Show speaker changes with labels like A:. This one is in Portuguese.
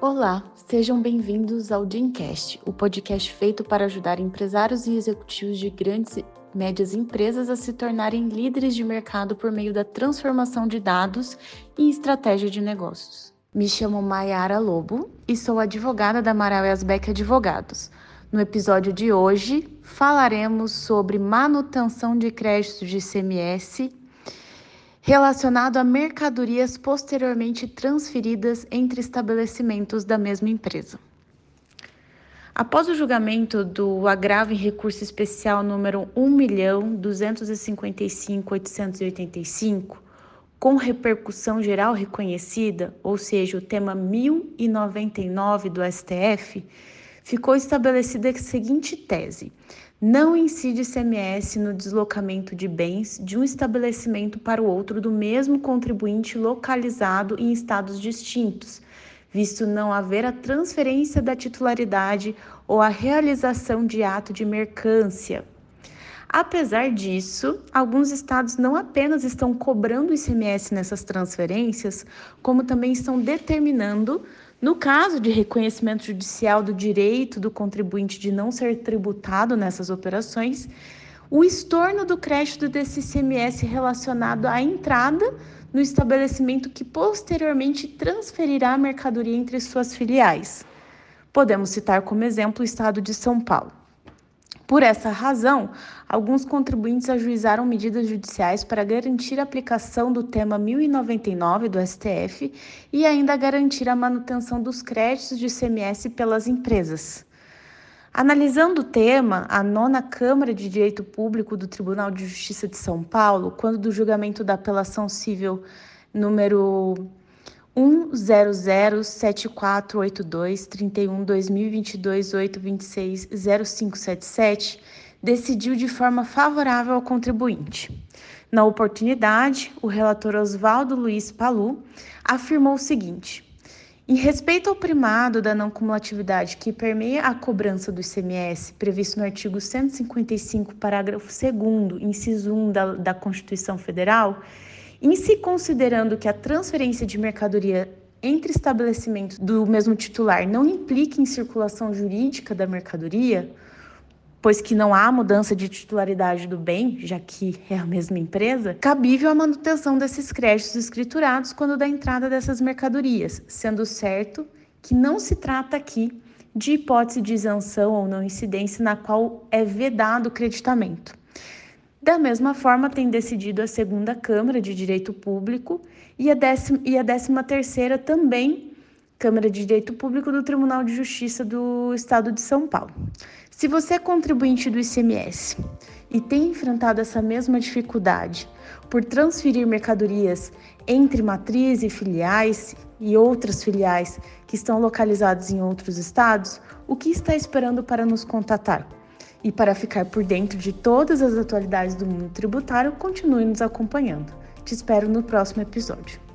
A: Olá, sejam bem-vindos ao Dreamcast, o podcast feito para ajudar empresários e executivos de grandes e médias empresas a se tornarem líderes de mercado por meio da transformação de dados e estratégia de negócios. Me chamo Mayara Lobo e sou advogada da Amaral Asbeck Advogados. No episódio de hoje, falaremos sobre manutenção de créditos de CMS relacionado a mercadorias posteriormente transferidas entre estabelecimentos da mesma empresa. Após o julgamento do agravo em recurso especial número 1.255.885, com repercussão geral reconhecida, ou seja, o tema 1099 do STF, ficou estabelecida a seguinte tese: não incide ICMS no deslocamento de bens de um estabelecimento para o outro do mesmo contribuinte localizado em estados distintos, visto não haver a transferência da titularidade ou a realização de ato de mercância. Apesar disso, alguns estados não apenas estão cobrando ICMS nessas transferências, como também estão determinando no caso de reconhecimento judicial do direito do contribuinte de não ser tributado nessas operações, o estorno do crédito desse ICMS relacionado à entrada no estabelecimento que posteriormente transferirá a mercadoria entre suas filiais. Podemos citar como exemplo o estado de São Paulo. Por essa razão, alguns contribuintes ajuizaram medidas judiciais para garantir a aplicação do tema 1099 do STF e ainda garantir a manutenção dos créditos de ICMS pelas empresas. Analisando o tema, a nona Câmara de Direito Público do Tribunal de Justiça de São Paulo, quando do julgamento da apelação civil número 1007482 31 2022 826 0577 decidiu de forma favorável ao contribuinte. Na oportunidade, o relator Oswaldo Luiz Palu afirmou o seguinte: em respeito ao primado da não cumulatividade que permeia a cobrança do ICMS, previsto no artigo 155, parágrafo 2, inciso 1 da, da Constituição Federal, em se considerando que a transferência de mercadoria entre estabelecimentos do mesmo titular não implica em circulação jurídica da mercadoria, pois que não há mudança de titularidade do bem, já que é a mesma empresa, cabível a manutenção desses créditos escriturados quando da entrada dessas mercadorias, sendo certo que não se trata aqui de hipótese de isenção ou não incidência na qual é vedado o creditamento. Da mesma forma, tem decidido a segunda Câmara de Direito Público e a, décima, e a décima terceira também Câmara de Direito Público do Tribunal de Justiça do Estado de São Paulo. Se você é contribuinte do ICMS e tem enfrentado essa mesma dificuldade por transferir mercadorias entre matriz e filiais e outras filiais que estão localizadas em outros estados, o que está esperando para nos contatar? E para ficar por dentro de todas as atualidades do mundo tributário, continue nos acompanhando. Te espero no próximo episódio.